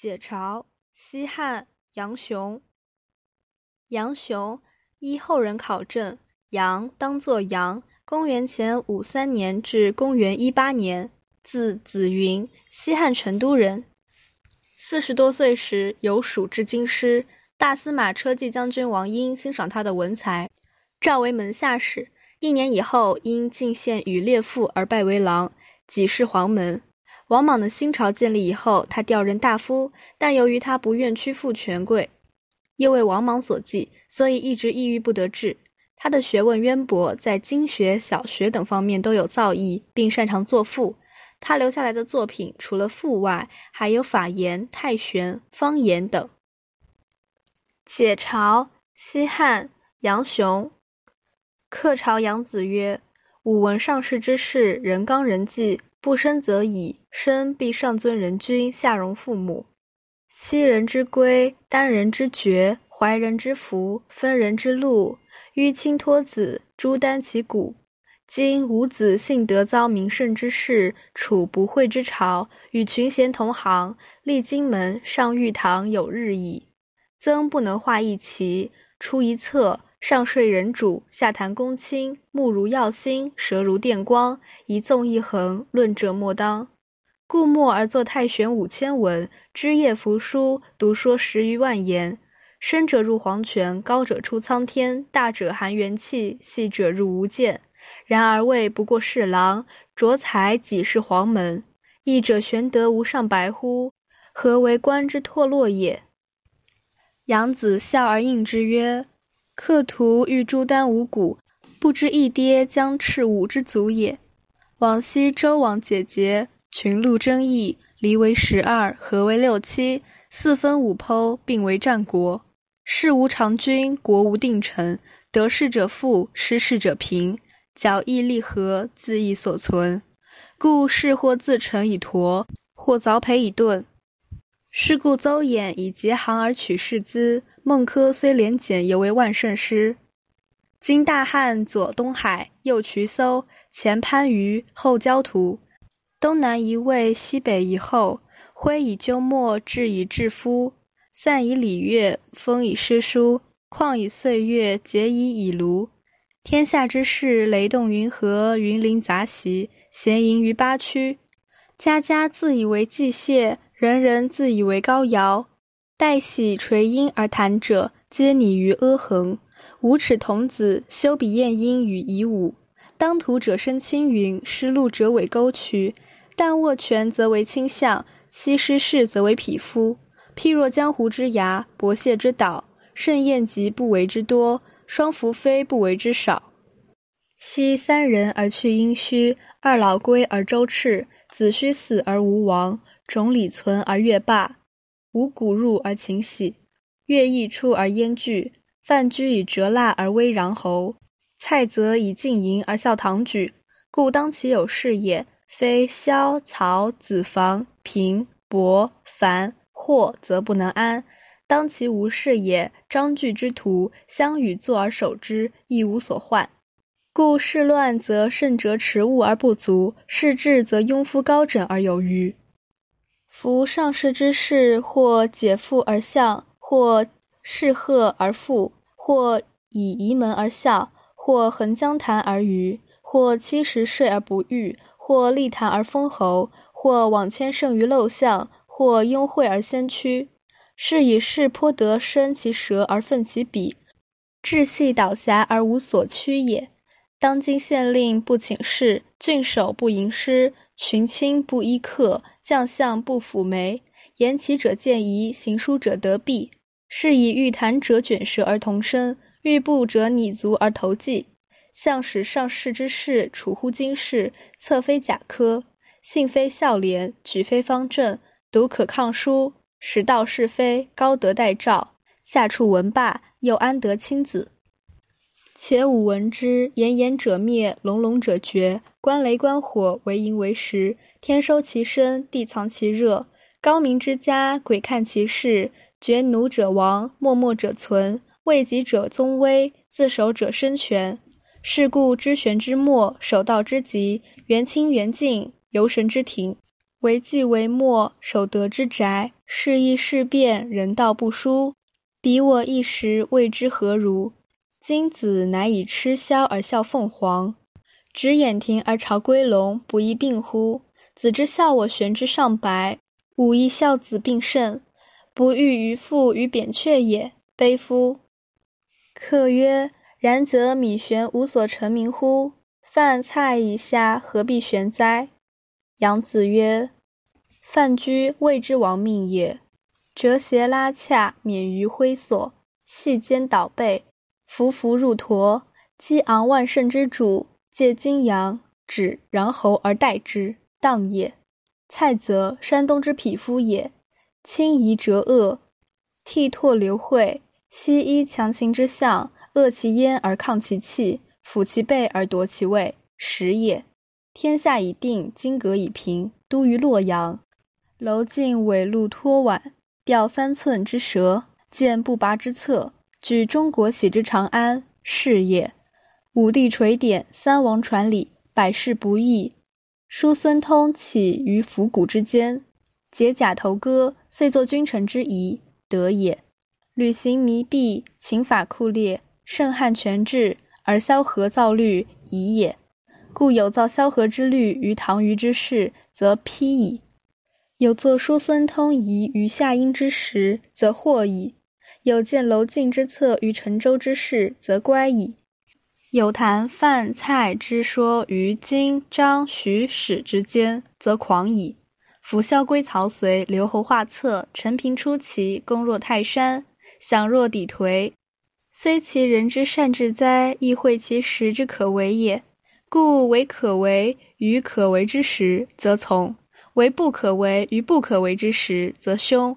解嘲，西汉，杨雄。杨雄，依后人考证，杨当作杨，公元前五三年至公元一八年，字子云，西汉成都人。四十多岁时，由蜀至京师，大司马车骑将军王英欣赏他的文才，召为门下士。一年以后，因进献与猎父而拜为郎，己事黄门。王莽的新朝建立以后，他调任大夫，但由于他不愿屈服权贵，又为王莽所忌，所以一直抑郁不得志。他的学问渊博，在经学、小学等方面都有造诣，并擅长作赋。他留下来的作品，除了赋外，还有法言、太玄、方言等。解朝，西汉，杨雄。客朝杨子曰：“吾闻上世之士，人刚人纪。”不生则已，生必上尊人君，下容父母。昔人之规，丹人之绝，怀人之福，分人之禄。淤亲托子，诸丹其骨。今吾子幸得遭名圣之事，处不讳之朝，与群贤同行，立荆门，上玉堂有日矣。曾不能画一旗，出一策。上睡人主，下谈公卿，目如耀星，舌如电光，一纵一横，论者莫当。故默而作太玄五千文，枝叶扶疏，独说十余万言。深者入黄泉，高者出苍天，大者含元气，细者入无间。然而位不过侍郎，着才几是黄门。义者玄德无上白乎？何为官之脱落也？杨子笑而应之曰。客徒欲诸丹五谷，不知一跌将赤五之足也。往昔周王解节，群鹿争议，离为十二，合为六七，四分五剖，并为战国。事无常君，国无定臣，得势者富，失势者贫。角义利合，自义所存。故事或自成以橐，或凿培以盾。是故邹衍以结行而取士资，孟轲虽廉简，犹为万圣师。今大汉左东海，右渠搜，前番禺，后焦土，东南一魏，西北一后。挥以鸠墨，志以致夫，散以礼乐，风以诗书，旷以岁月，结以以庐。天下之事，雷动云和，云林杂席，闲吟于八曲。家家自以为祭谢。人人自以为高尧，待喜垂缨而谈者，皆拟于阿衡。五尺童子修比晏婴与夷吾，当涂者生青云，失路者尾沟渠。但握拳则为倾相，西施势则为匹夫。譬若江湖之涯，薄蟹之岛，盛宴集不为之多，双宓妃不为之少。昔三人而去阴虚，二老归而周赤，子虚死而无亡。种李存而乐罢，五谷入而琴喜，乐毅出而烟聚，饭居以折蜡而微穰侯，菜则以静吟而笑唐举。故当其有事也，非萧曹子房平伯樊霍则不能安；当其无事也，章句之徒相与坐而守之，亦无所患。故事乱则圣哲持物而不足，事治则庸夫高枕而有余。夫上世之士，或解腹而笑，或侍贺而富，或以仪门而笑，或横江谈而渔，或七十岁而不遇，或立谈而封侯，或往迁胜于陋巷，或拥会而先驱。是以士颇得伸其舌而奋其笔，志细导狭而无所屈也。当今县令不请示，郡守不吟诗，群卿不依客，将相不抚眉。言其者见疑，行书者得弊。是以欲谈者卷舌而同声，欲步者拟足而投迹。向使上世之事处乎今世，策非甲科，信非孝廉，举非方正，独可抗书，实道是非，高德待诏，下处文罢，又安得亲子？且吾闻之，炎炎者灭，隆隆者绝。观雷观火，为营为食。天收其身，地藏其热。高明之家，鬼看其事。绝奴者亡，默默者存。位极者宗威，自守者生权。是故知玄之末，守道之极，元清元净，游神之庭。为计为末，守德之宅，事易事变，人道不殊。彼我一时未知何如，今子乃以吃枭而笑凤凰，执眼庭而朝归龙，不亦病乎？子之笑我玄之上白，吾亦笑子病甚，不欲于父与扁鹊也，悲夫！客曰：然则米玄无所成名乎？饭菜以下，何必玄哉？杨子曰：饭居谓之亡命也。折鞋拉洽，免于灰所；细肩倒背，浮浮入驼。激昂万乘之主，借金阳、指穰侯而代之，当也。蔡泽，山东之匹夫也。轻夷折恶，剃拓流秽，西依强秦之象，扼其咽而抗其气，抚其背而夺其位，始也。天下已定，金戈已平，都于洛阳。楼进尾路托挽。钓三寸之蛇，见不拔之策，举中国喜之长安，是也。武帝垂典，三王传礼，百世不易。叔孙通起于伏骨之间，解甲头戈，遂作君臣之仪，德也。履行弥弊，秦法酷烈，盛汉权治，而萧何造律，夷也。故有造萧何之律于唐虞之事，则批矣。有作叔孙通仪于夏殷之时，则惑矣；有见娄敬之策于陈州之事，则乖矣；有谈饭菜之说于今张徐史之间，则狂矣。夫萧规曹随，留侯画策，陈平出奇，攻若泰山，享若砥颓。虽其人之善治哉，亦会其时之可为也。故为可为于可为之时，则从。为不可为于不可为之时，则凶。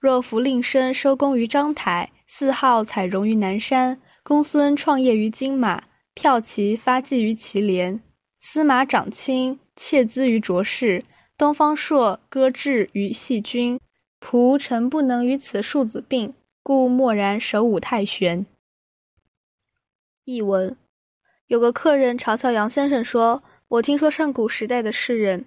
若弗令生收功于章台，四号采荣于南山，公孙创业于金马，骠骑发迹于祁连，司马长卿窃资于卓氏，东方朔歌志于细君，仆臣不能与此庶子并，故默然守武太玄。译文：有个客人嘲笑杨先生说：“我听说上古时代的诗人。”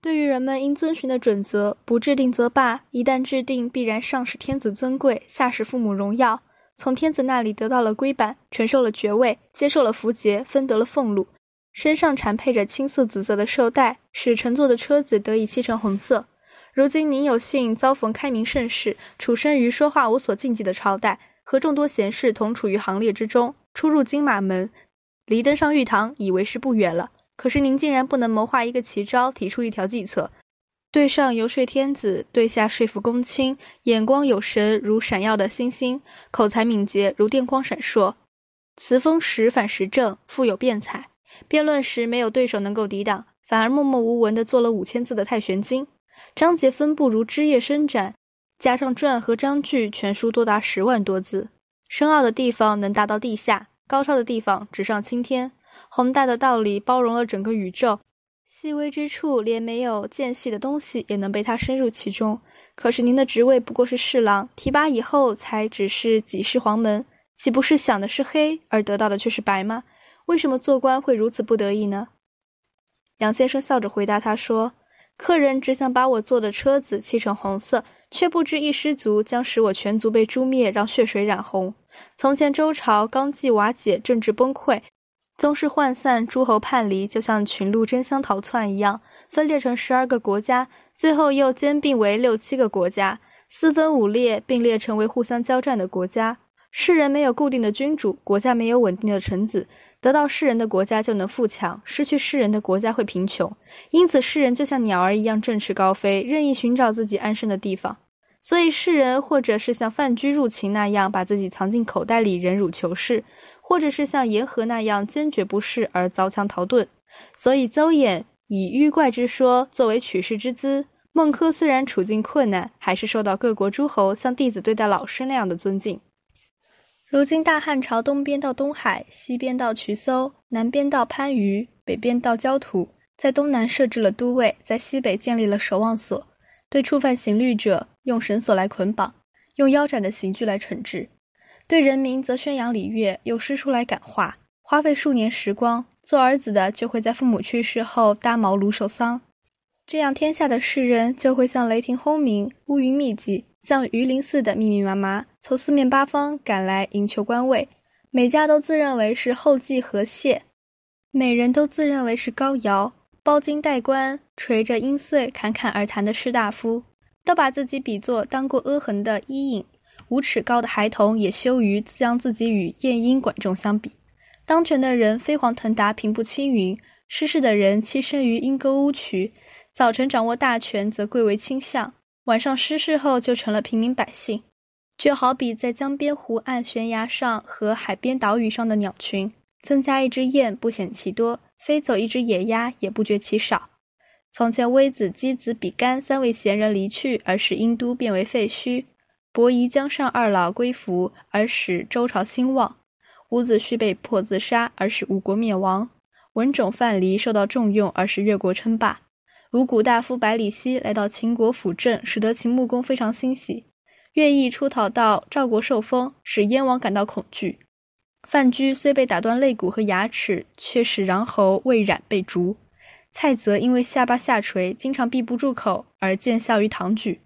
对于人们应遵循的准则，不制定则罢；一旦制定，必然上使天子尊贵，下使父母荣耀。从天子那里得到了龟板，承受了爵位，接受了符节，分得了俸禄，身上缠配着青色、紫色的绶带，使乘坐的车子得以漆成红色。如今您有幸遭逢开明盛世，处身于说话无所禁忌的朝代，和众多贤士同处于行列之中，出入金马门，离登上玉堂，以为是不远了。可是您竟然不能谋划一个奇招，提出一条计策，对上游说天子，对下说服公卿，眼光有神如闪耀的星星，口才敏捷如电光闪烁，词风时反时正，富有辩才。辩论时没有对手能够抵挡，反而默默无闻地做了五千字的《太玄经》，章节分布如枝叶伸展，加上传和章句，全书多达十万多字。深奥的地方能达到地下，高超的地方直上青天。宏大的道理包容了整个宇宙，细微之处连没有间隙的东西也能被他深入其中。可是您的职位不过是侍郎，提拔以后才只是几世黄门，岂不是想的是黑，而得到的却是白吗？为什么做官会如此不得意呢？杨先生笑着回答他说：“客人只想把我坐的车子漆成红色，却不知一失足将使我全族被诛灭，让血水染红。从前周朝纲纪瓦解，政治崩溃。”宗室涣散，诸侯叛离，就像群鹿争相逃窜一样，分裂成十二个国家，最后又兼并为六七个国家，四分五裂，并列成为互相交战的国家。世人没有固定的君主，国家没有稳定的臣子，得到世人的国家就能富强，失去世人的国家会贫穷。因此，世人就像鸟儿一样振翅高飞，任意寻找自己安身的地方。所以，世人或者是像范雎入秦那样，把自己藏进口袋里，忍辱求是。或者是像言和那样坚决不事而凿墙逃遁，所以邹衍以迂怪之说作为取士之资。孟轲虽然处境困难，还是受到各国诸侯像弟子对待老师那样的尊敬。如今大汉朝东边到东海，西边到渠搜，南边到番禺，北边到焦土，在东南设置了都尉，在西北建立了守望所，对触犯刑律者用绳索来捆绑，用腰斩的刑具来惩治。对人民则宣扬礼乐，用诗书来感化，花费数年时光。做儿子的就会在父母去世后搭茅庐守丧，这样天下的世人就会像雷霆轰鸣、乌云密集，像鱼鳞似的密密麻麻，从四面八方赶来迎求官位。每家都自认为是后继何谢，每人都自认为是高尧，包金戴冠、垂着阴穗侃侃而谈的士大夫，都把自己比作当过阿衡的伊尹。五尺高的孩童也羞于将自己与晏婴、管仲相比。当权的人飞黄腾达、平步青云，失势的人栖身于阴沟污渠。早晨掌握大权，则贵为卿相；晚上失势后，就成了平民百姓。就好比在江边湖岸、悬崖上和海边岛屿上的鸟群，增加一只雁不显其多，飞走一只野鸭也不觉其少。从前，微子、箕子、比干三位贤人离去，而使殷都变为废墟；伯夷、姜尚二老归服，而使周朝兴旺；伍子胥被迫自杀，而使吴国灭亡；文种、范蠡受到重用，而使越国称霸。五谷大夫百里奚来到秦国辅政，使得秦穆公非常欣喜。乐毅出逃到赵国受封，使燕王感到恐惧。范雎虽被打断肋骨和牙齿，却使穰侯魏冉被逐。蔡泽因为下巴下垂，经常闭不住口，而见效于唐举。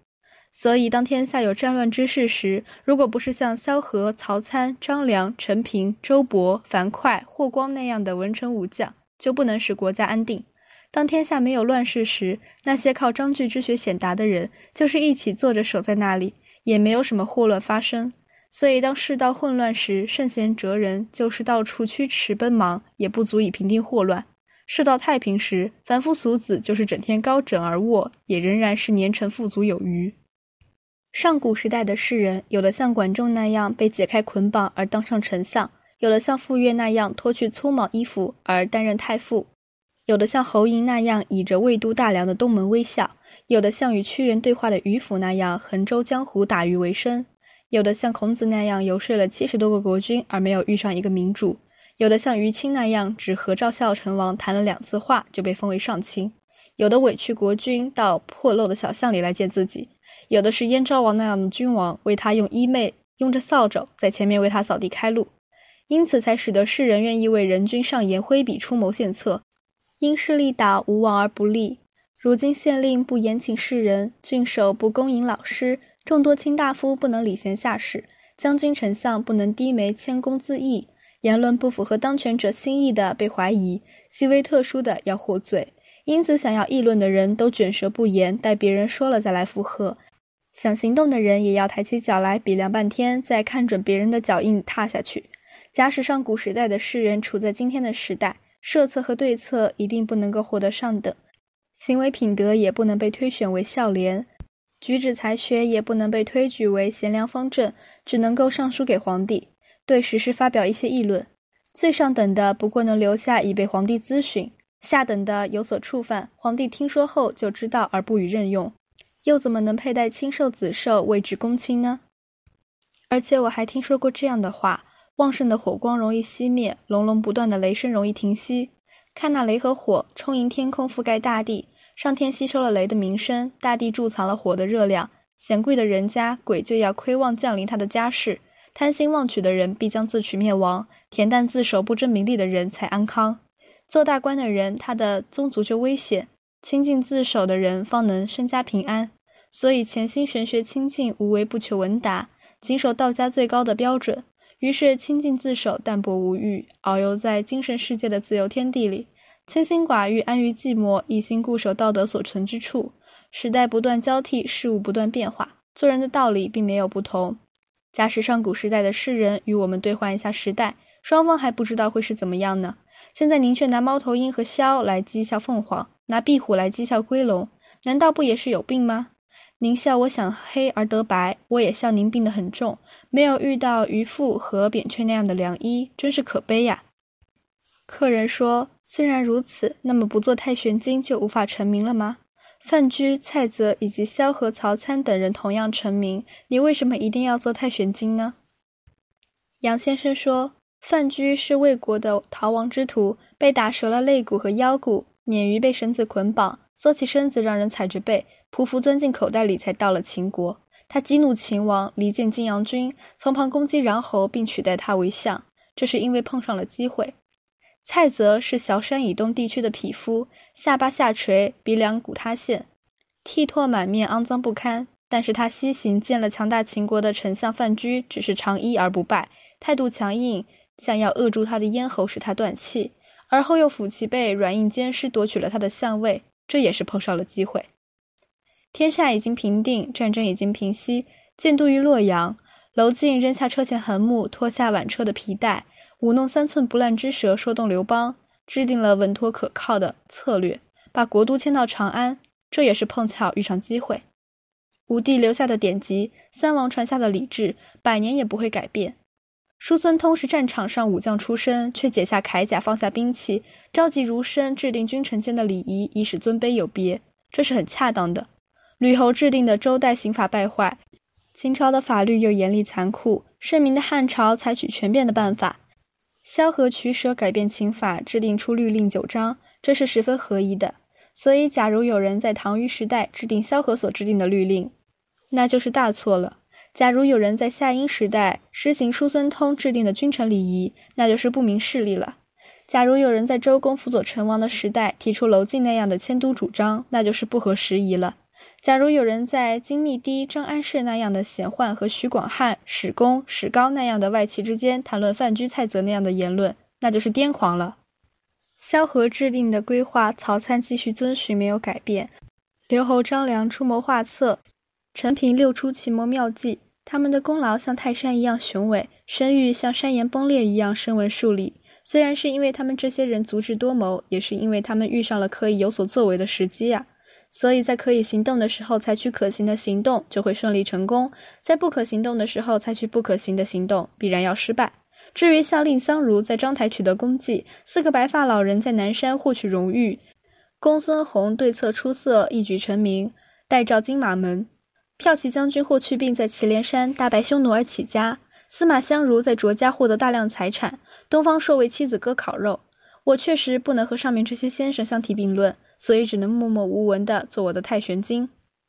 所以，当天下有战乱之事时，如果不是像萧何、曹参、张良、陈平、周勃、樊哙、霍光那样的文臣武将，就不能使国家安定。当天下没有乱世时，那些靠章句之学显达的人，就是一起坐着守在那里，也没有什么祸乱发生。所以，当世道混乱时，圣贤哲人就是到处驱驰奔忙，也不足以平定祸乱；世道太平时，凡夫俗子就是整天高枕而卧，也仍然是年成富足有余。上古时代的士人，有的像管仲那样被解开捆绑而当上丞相，有的像傅说那样脱去粗毛衣服而担任太傅。有的像侯嬴那样倚着魏都大梁的东门微笑，有的像与屈原对话的渔夫那样横舟江湖打鱼为生，有的像孔子那样游说了七十多个国君而没有遇上一个明主，有的像于青那样只和赵孝成王谈了两次话就被封为上卿，有的委屈国君到破漏的小巷里来见自己，有的是燕昭王那样的君王为他用衣袂用着扫帚在前面为他扫地开路，因此才使得世人愿意为人君上言挥笔出谋献策。因势利导，无往而不利。如今县令不严请士人，郡守不恭迎老师，众多卿大夫不能礼贤下士，将军丞相不能低眉谦恭自义，言论不符合当权者心意的被怀疑，细微特殊的要获罪。因此，想要议论的人都卷舌不言，待别人说了再来附和；想行动的人也要抬起脚来比量半天，再看准别人的脚印踏下去。假使上古时代的世人处在今天的时代。设策和对策一定不能够获得上等，行为品德也不能被推选为孝廉，举止才学也不能被推举为贤良方正，只能够上书给皇帝，对时事发表一些议论。最上等的不过能留下以被皇帝咨询，下等的有所触犯，皇帝听说后就知道而不予任用，又怎么能佩戴亲授子授位置公卿呢？而且我还听说过这样的话。旺盛的火光容易熄灭，隆隆不断的雷声容易停息。看那雷和火，充盈天空，覆盖大地。上天吸收了雷的鸣声，大地贮藏了火的热量。显贵的人家，鬼就要窥望降临他的家世；贪心妄取的人，必将自取灭亡；恬淡自守、不争名利的人才安康。做大官的人，他的宗族就危险；清静自守的人，方能身家平安。所以，潜心玄学，清静无为，不求闻达，谨守道家最高的标准。于是清静自守，淡泊无欲，遨游在精神世界的自由天地里，清心寡欲，安于寂寞，一心固守道德所存之处。时代不断交替，事物不断变化，做人的道理并没有不同。假使上古时代的诗人与我们兑换一下时代，双方还不知道会是怎么样呢？现在您却拿猫头鹰和枭来讥笑凤凰，拿壁虎来讥笑龟龙，难道不也是有病吗？您笑我想黑而得白，我也笑您病得很重，没有遇到渔父和扁鹊那样的良医，真是可悲呀。客人说：“虽然如此，那么不做太玄经就无法成名了吗？”范雎、蔡泽以及萧何、曹参等人同样成名，你为什么一定要做太玄经呢？杨先生说：“范雎是魏国的逃亡之徒，被打折了肋骨和腰骨，免于被绳子捆绑，缩起身子让人踩着背。”匍匐钻进口袋里，才到了秦国。他激怒秦王，离间晋阳君，从旁攻击穰侯，并取代他为相。这是因为碰上了机会。蔡泽是小山以东地区的匹夫，下巴下垂，鼻梁骨塌陷，剃拓满面，肮脏不堪。但是他西行见了强大秦国的丞相范雎，只是长揖而不拜，态度强硬，想要扼住他的咽喉，使他断气。而后又抚其背，软硬兼施，夺取了他的相位，这也是碰上了机会。天下已经平定，战争已经平息，建都于洛阳。娄敬扔下车前横木，脱下挽车的皮带。舞弄三寸不烂之舌，说动刘邦，制定了稳妥可靠的策略，把国都迁到长安。这也是碰巧遇上机会。武帝留下的典籍，三王传下的礼制，百年也不会改变。叔孙通是战场上武将出身，却解下铠甲，放下兵器，召集儒生，制定君臣间的礼仪，以使尊卑有别，这是很恰当的。吕侯制定的周代刑法败坏，秦朝的法律又严厉残酷，盛明的汉朝采取权变的办法。萧何取舍，改变秦法，制定出律令九章，这是十分合宜的。所以，假如有人在唐虞时代制定萧何所制定的律令，那就是大错了；假如有人在夏殷时代实行叔孙通制定的君臣礼仪，那就是不明事理了；假如有人在周公辅佐成王的时代提出娄敬那样的迁都主张，那就是不合时宜了。假如有人在金密堤张安世那样的贤宦和徐广汉、史公、史高那样的外戚之间谈论范雎、蔡泽那样的言论，那就是癫狂了。萧何制定的规划，曹参继续遵循，没有改变。刘侯、张良出谋划策，陈平六出奇谋妙计，他们的功劳像泰山一样雄伟，声誉像山岩崩裂一样声闻数里。虽然是因为他们这些人足智多谋，也是因为他们遇上了可以有所作为的时机呀。所以在可以行动的时候采取可行的行动，就会顺利成功；在不可行动的时候采取不可行的行动，必然要失败。至于像蔺相如在章台取得功绩，四个白发老人在南山获取荣誉，公孙弘对策出色，一举成名，代召金马门；骠骑将军霍去病在祁连山大败匈奴而起家，司马相如在卓家获得大量财产，东方朔为妻子割烤肉。我确实不能和上面这些先生相提并论。所以只能默默无闻地做我的太玄经。